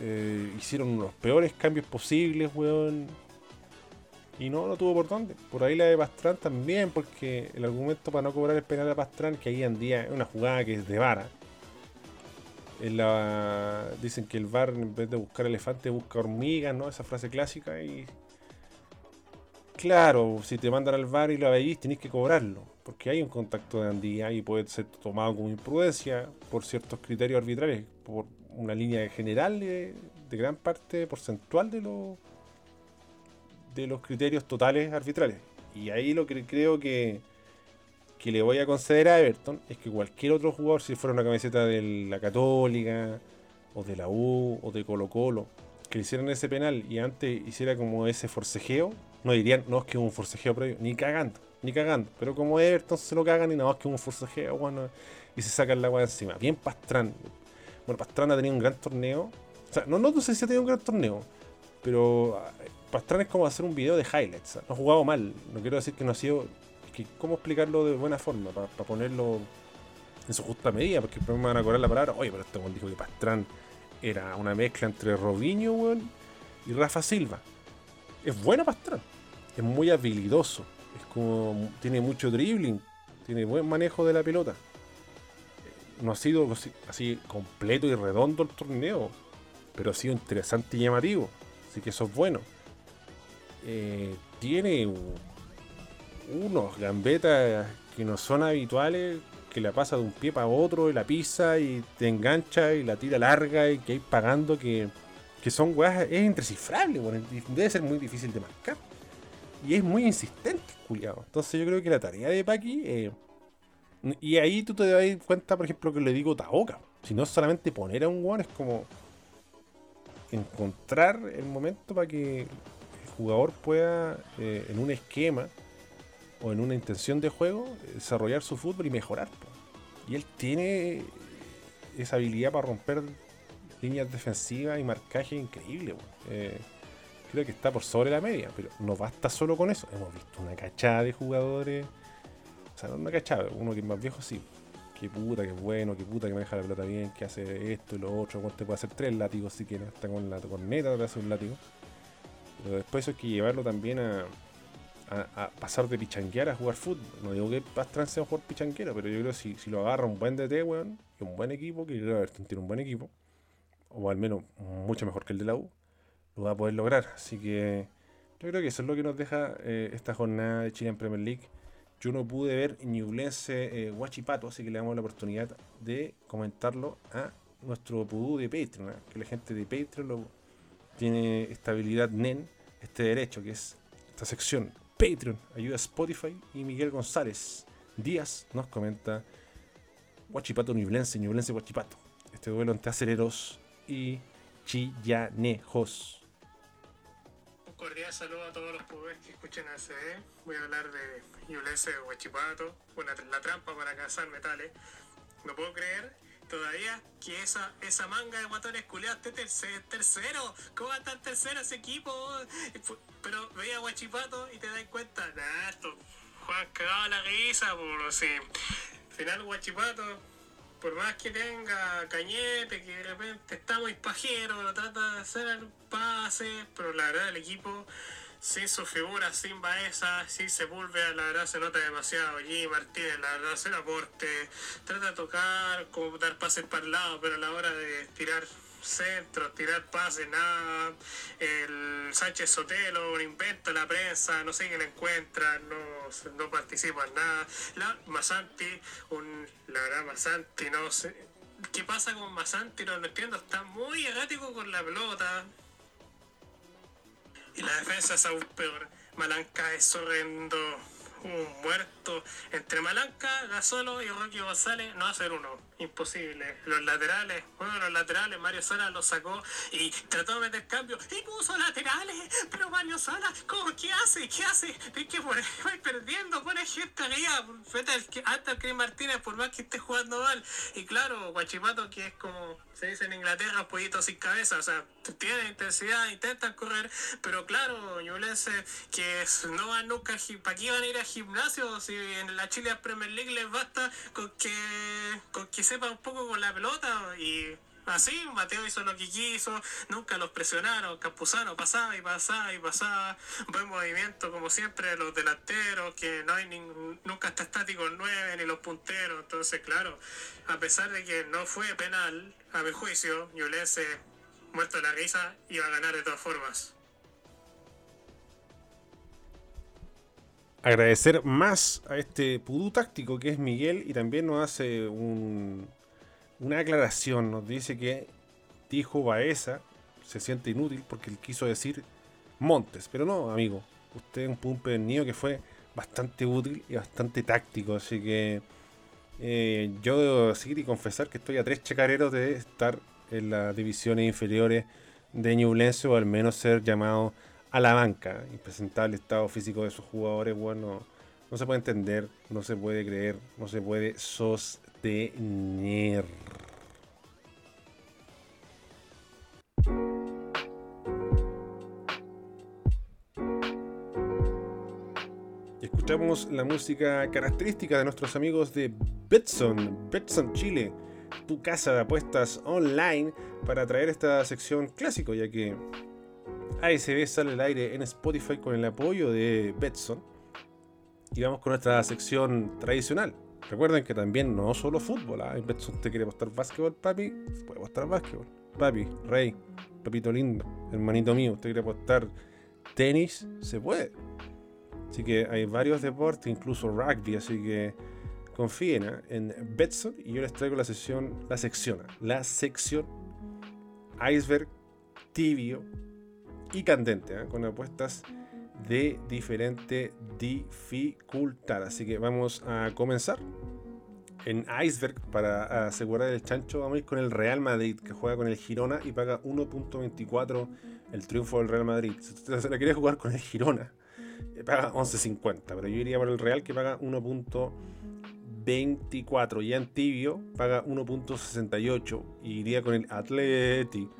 Eh, hicieron los peores cambios posibles, weón y no, no tuvo por dónde. Por ahí la de Pastrán también, porque el argumento para no cobrar el penal de Pastrán, que ahí en día es una jugada que es de vara. la, dicen que el VAR en vez de buscar elefante busca hormigas, ¿no? Esa frase clásica y... Claro, si te mandan al VAR y lo veis, tenéis que cobrarlo, porque hay un contacto de andía y puede ser tomado como imprudencia por ciertos criterios arbitrales, por una línea general de, de gran parte porcentual de los de los criterios totales arbitrales. Y ahí lo que creo que, que le voy a conceder a Everton es que cualquier otro jugador, si fuera una camiseta de la Católica, o de la U, o de Colo Colo, que le hicieran ese penal y antes hiciera como ese forcejeo, no dirían, no es que es un forcejeo previo, ni cagando, ni cagando. Pero como Everton se lo cagan y no es que es un forcejeo, bueno, y se sacan la agua encima. Bien Pastrán. Bueno, Pastrán ha tenido un gran torneo. O sea, no, no, sé si ha tenido un gran torneo, pero Pastrán es como hacer un video de highlights. No ha jugado mal. No quiero decir que no ha sido. Que, ¿Cómo explicarlo de buena forma? Para ponerlo en su justa medida. Porque después me van a cobrar la palabra. Oye, pero este weón dijo que Pastrán era una mezcla entre Robinho, weón, y Rafa Silva. Es bueno Pastrán. Es muy habilidoso. Es como. Tiene mucho dribbling. Tiene buen manejo de la pelota. No ha sido así completo y redondo el torneo. Pero ha sido interesante y llamativo. Así que eso es bueno. Eh, tiene unos gambetas que no son habituales, que la pasa de un pie para otro y la pisa y te engancha y la tira larga y que hay pagando que, son weas, es indescifrable, debe ser muy difícil de marcar. Y es muy insistente, culiado. Entonces yo creo que la tarea de Paki, eh, y ahí tú te das cuenta, por ejemplo, que le digo Taoka. Si no solamente poner a un weón, es como encontrar el momento para que jugador pueda, eh, en un esquema o en una intención de juego, desarrollar su fútbol y mejorar. Y él tiene esa habilidad para romper líneas defensivas y marcaje increíble. Eh, creo que está por sobre la media, pero no basta solo con eso. Hemos visto una cachada de jugadores. O sea, no una cachada, uno que es más viejo sí. Qué puta, qué bueno, qué puta que maneja la pelota bien, que hace esto y lo otro. Te puede hacer tres látigos si quieres, está con la corneta, te hace un látigo. Pero después hay que llevarlo también a, pasar de pichanguear a jugar fútbol. No digo que Pastrán sea un jugador pichanguero, pero yo creo que si, si lo agarra un buen DT, weón, y un buen equipo, que yo creo que tiene un buen equipo, o al menos mucho mejor que el de la U, lo va a poder lograr. Así que yo creo que eso es lo que nos deja eh, esta jornada de Chile en Premier League. Yo no pude ver Ñublense eh, Huachipato, así que le damos la oportunidad de comentarlo a nuestro pudú de Patreon, ¿eh? que la gente de Patreon lo, tiene estabilidad NEN este derecho, que es esta sección Patreon, ayuda a Spotify y Miguel González Díaz nos comenta Huachipato Niblense, Niblense Huachipato. Este duelo entre aceleros y chillanejos. Cordial saludo a todos los pobres que escuchen a CD. Voy a hablar de Niblense Huachipato, bueno, la trampa para cazar metales. No puedo creer todavía que esa, esa manga de guatones culiados esté terce- tercero. ¿Cómo va a estar tercero ese equipo? Pero veía a Guachipato y te das cuenta, nah, esto, Juan cagaba la risa, por si. Al final Guachipato, por más que tenga cañete, que de repente está muy pajero, trata de hacer el pase, pero la verdad el equipo sin su figura, sin Baeza, sin Sepúlveda, la verdad se nota demasiado. G. Martínez, la verdad, hace el aporte, trata de tocar, como dar pases para el lado, pero a la hora de tirar centros, tirar pases, nada. El Sánchez Sotelo, un invento la prensa, no sé qué le encuentra, no, no participa en nada. La Masanti, un, la verdad, Masanti, no sé. ¿Qué pasa con Masanti? No lo entiendo, está muy errático con la pelota. Y la defensa es aún peor. Malanca es horrendo. Un muerto. Entre Malanca, Gasolo y Rocky González no hacer uno. Imposible. Los laterales, uno los laterales, Mario Sala lo sacó y trató de meter cambio. Y puso laterales. Pero Mario Sala, ¿cómo? ¿Qué hace? ¿Qué hace? Es que por perdiendo, pone gente arriba. Hasta el Chris Martínez, por más que esté jugando mal. Y claro, Guachipato, que es como se dice en Inglaterra, pollito sin cabeza. O sea, tienen intensidad, intentan correr. Pero claro, Ñublense, que no van nunca ¿Para qué van a ir al gimnasio? Si en la Chile Premier League les basta con que, con que sepan un poco con la pelota. Y así, Mateo hizo lo que quiso. Nunca los presionaron. Campuzano pasaba y pasaba y pasaba. Buen movimiento, como siempre, los delanteros, que no hay nin- nunca está estático el 9 ni los punteros. Entonces, claro, a pesar de que no fue penal, a mi juicio, Ñublense, muerto de la risa, iba a ganar de todas formas. Agradecer más a este pudú táctico que es Miguel y también nos hace un- una aclaración. Nos dice que dijo Baeza se siente inútil porque él quiso decir Montes. Pero no, amigo. Usted es un pumpe niño que fue bastante útil y bastante táctico. Así que eh, yo debo decir y confesar que estoy a tres chacareros de estar en las divisiones inferiores de Ñublense o al menos ser llamado a la banca. Impresentable estado físico de sus jugadores, bueno, no se puede entender, no se puede creer, no se puede sostener. Escuchamos la música característica de nuestros amigos de Betson, Betson Chile, tu casa de apuestas online, para traer esta sección clásico, ya que ASB sale al aire en Spotify con el apoyo de Betson. Y vamos con nuestra sección tradicional. Recuerden que también no solo fútbol, ¿ah? en Betson usted quiere apostar básquetbol, papi, puede apostar básquetbol. Papi, rey, papito lindo, hermanito mío, usted quiere apostar tenis, se puede. Así que hay varios deportes, incluso rugby, así que confíen ¿ah? en Betson y yo les traigo la la sección, ¿ah? la sección iceberg tibio y candente, ¿ah? con apuestas de diferente dificultad. Así que vamos a comenzar. En Iceberg, para asegurar el chancho, vamos a ir con el Real Madrid, que juega con el Girona y paga 1.24 el triunfo del Real Madrid. Si usted se la quiere jugar con el Girona, eh, paga 11.50, pero yo iría por el Real que paga 1.24 y en tibio paga 1.68 y iría con el Atleti,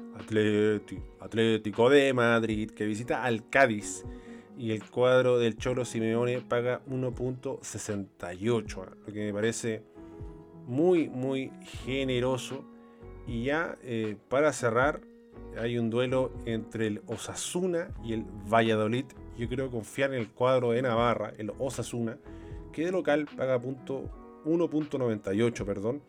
Atlético de Madrid que visita al Cádiz y el cuadro del Cholo Simeone paga 1.68, lo que me parece muy muy generoso y ya eh, para cerrar hay un duelo entre el Osasuna y el Valladolid. Yo creo confiar en el cuadro de Navarra, el Osasuna, que de local paga punto 1.98, perdón,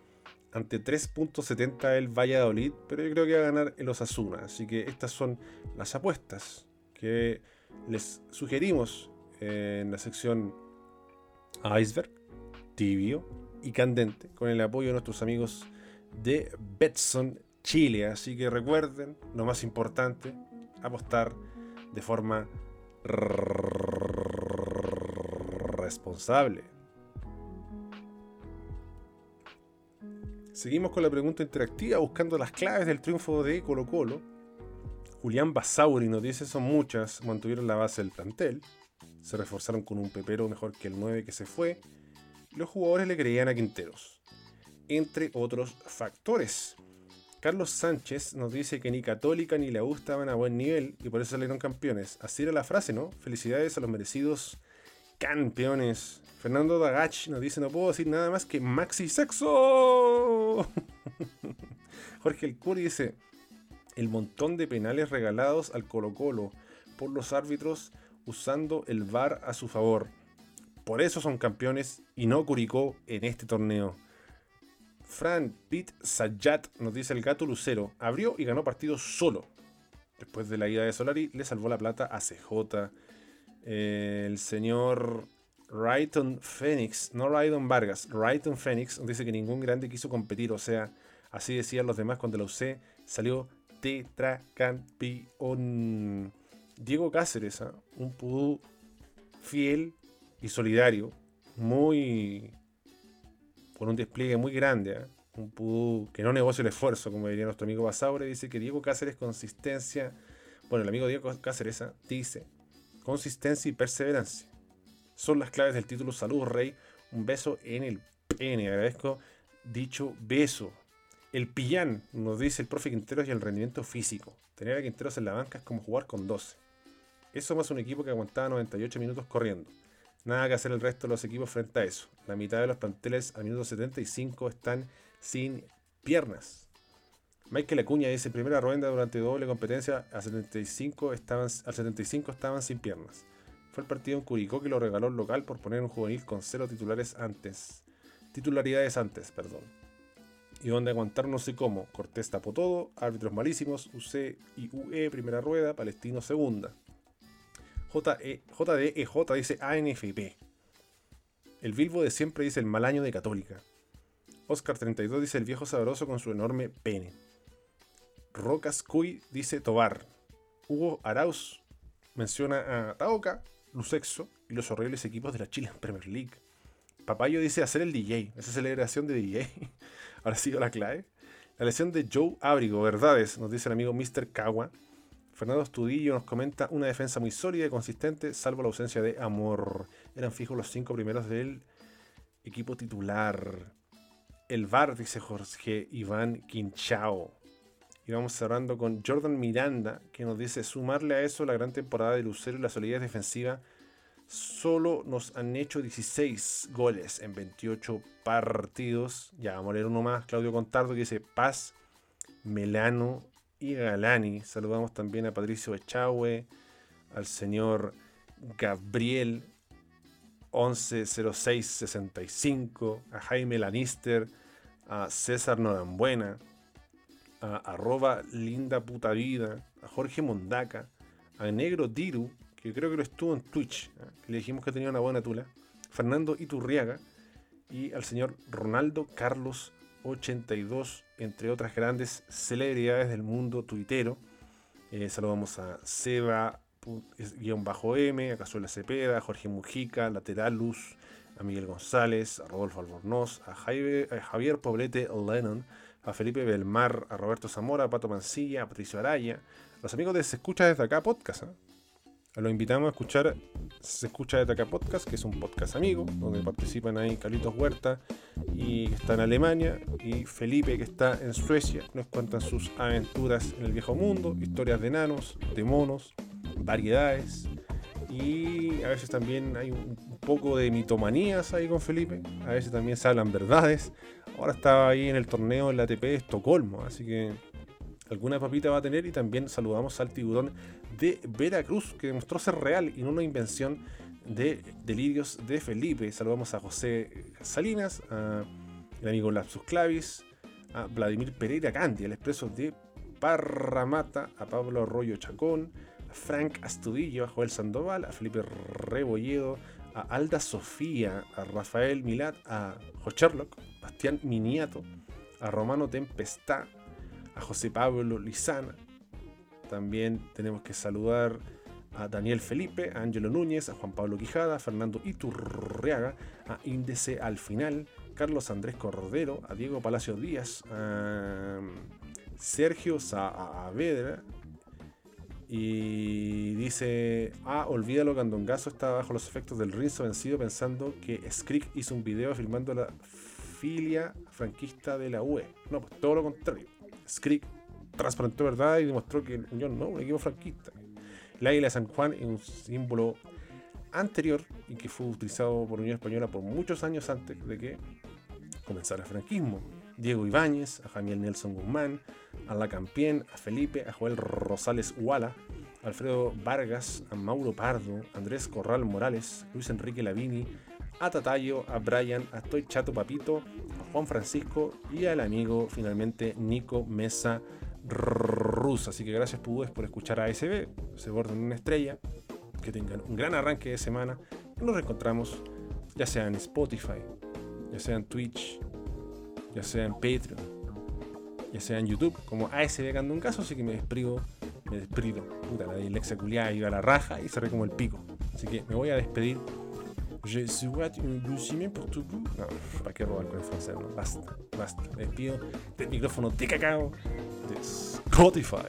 ante 3.70 el Valladolid, pero yo creo que va a ganar el Osasuna. Así que estas son las apuestas que les sugerimos en la sección Iceberg, tibio y candente, con el apoyo de nuestros amigos de Betson Chile. Así que recuerden, lo más importante, apostar de forma responsable. Seguimos con la pregunta interactiva buscando las claves del triunfo de Colo Colo. Julián Basauri nos dice son muchas, mantuvieron la base del plantel, se reforzaron con un pepero mejor que el 9 que se fue, los jugadores le creían a Quinteros. entre otros factores. Carlos Sánchez nos dice que ni Católica ni la U estaban a buen nivel y por eso salieron campeones. Así era la frase, ¿no? Felicidades a los merecidos campeones. Fernando Dagach nos dice, no puedo decir nada más que Maxi Sexo. Jorge El Curi dice, el montón de penales regalados al Colo Colo por los árbitros usando el VAR a su favor. Por eso son campeones y no Curicó en este torneo. Fran Pit Sayat, nos dice el gato Lucero, abrió y ganó partido solo. Después de la ida de Solari, le salvó la plata a CJ. El señor Rayton Phoenix, no Rayton Vargas, Rayton Phoenix, dice que ningún grande quiso competir. O sea, así decían los demás cuando la UC salió tetracampeón. Diego Cáceres, ¿ah? un pudú fiel y solidario, muy con un despliegue muy grande, ¿eh? un pudú que no negocia el esfuerzo, como diría nuestro amigo Basaure, dice que Diego Cáceres consistencia, bueno, el amigo Diego Cáceres ¿eh? dice, consistencia y perseverancia son las claves del título Salud Rey, un beso en el pene, agradezco dicho beso. El pillán, nos dice el profe Quinteros y el rendimiento físico. Tener a Quinteros en la banca es como jugar con 12. Eso más un equipo que aguantaba 98 minutos corriendo. Nada que hacer el resto de los equipos frente a eso. La mitad de los planteles al minuto 75 están sin piernas. Michael Acuña dice, primera rueda durante doble competencia, a 75 estaban, al 75 estaban sin piernas. Fue el partido en Curicó que lo regaló el local por poner un juvenil con cero titulares antes. Titularidades antes, perdón. Y donde aguantar no sé cómo. Cortés tapó todo, árbitros malísimos, UC y UE primera rueda, Palestino segunda. JDEJ dice ANFP. El Bilbo de siempre dice el mal año de Católica. Oscar 32 dice el viejo sabroso con su enorme pene. Rocas Cuy dice Tobar. Hugo Arauz menciona a Taoka, Lusexo y los horribles equipos de la Chile Premier League. Papayo dice hacer el DJ, esa celebración de DJ. Ahora sido la clave. La lesión de Joe Abrigo, verdades, nos dice el amigo Mr. Kawa. Fernando Estudillo nos comenta una defensa muy sólida y consistente, salvo la ausencia de amor. Eran fijos los cinco primeros del equipo titular. El VAR, dice Jorge Iván Quinchao. Y vamos cerrando con Jordan Miranda, que nos dice sumarle a eso la gran temporada de Lucero y la solidez defensiva. Solo nos han hecho 16 goles en 28 partidos. Ya vamos a leer uno más. Claudio Contardo que dice Paz, Melano y Galani. Saludamos también a Patricio Echagüe, al señor Gabriel 110665, a Jaime Lanister, a César Norambuena, a arroba linda puta vida, a Jorge Mondaca, a Negro Diru, que creo que lo estuvo en Twitch, ¿eh? le dijimos que tenía una buena tula, Fernando Iturriaga y al señor Ronaldo Carlos 82, entre otras grandes celebridades del mundo tuitero. Eh, saludamos a Seba-M, a Cazuela Cepeda, a Jorge Mujica, Lateralus, a Miguel González, a Rodolfo Albornoz, a, Javier Poblete Lennon, a Felipe Belmar, a Roberto Zamora, a Pato Mancilla, a Patricio Araya, los amigos de Se Escucha desde acá podcast. ¿eh? Lo invitamos a escuchar Se Escucha desde acá podcast, que es un podcast amigo, donde participan ahí Carlitos Huerta, y que está en Alemania, y Felipe, que está en Suecia. Nos cuentan sus aventuras en el viejo mundo, historias de enanos, de monos, variedades. Y a veces también hay un poco de mitomanías ahí con Felipe. A veces también se hablan verdades. Ahora estaba ahí en el torneo en la ATP de Estocolmo, así que alguna papita va a tener. Y también saludamos al tiburón de Veracruz, que demostró ser real y no una invención de delirios de Felipe. Saludamos a José Salinas, a el amigo Lapsus Clavis, a Vladimir Pereira Candia, el expreso de Parramata, a Pablo Arroyo Chacón, a Frank Astudillo, a Joel Sandoval, a Felipe Rebolledo, a Alda Sofía, a Rafael Milat, a Sherlock, Bastián Miniato, a Romano Tempestad, a José Pablo Lizana, también tenemos que saludar a Daniel Felipe, a Ángelo Núñez, a Juan Pablo Quijada, a Fernando Iturriaga, a Índice al final, Carlos Andrés Cordero, a Diego Palacio Díaz, a Sergio Saavedra. Y dice, ah, olvídalo, Candongazo está bajo los efectos del rinzo vencido pensando que Skrik hizo un video filmando la filia franquista de la UE. No, pues todo lo contrario. Skrick transparentó verdad y demostró que el Unión no, un equipo franquista. El águila de San Juan es un símbolo anterior y que fue utilizado por Unión Española por muchos años antes de que comenzara el franquismo. Diego Ibáñez, a Jamiel Nelson Guzmán, a La Campien, a Felipe, a Joel Rosales Huala, Alfredo Vargas, a Mauro Pardo, Andrés Corral Morales, Luis Enrique Lavini, a Tatayo, a Brian, a Estoy Chato Papito, a Juan Francisco y al amigo finalmente Nico Mesa Rus. Así que gracias Pudúes por escuchar a ASB, se bordan una estrella, que tengan un gran arranque de semana y nos reencontramos ya sea en Spotify, ya sea en Twitch, ya sea en Patreon, ya sea en YouTube, como ASB Cando un caso, así que me despido, me despido. Puta, la dislexia culiada iba a la raja y cerré como el pico. Así que me voy a despedir. Je souhaite un bon pour tout vous. No, ¿para qué robar con el francés? No, basta, basta. Me despido del micrófono de cacao de Spotify.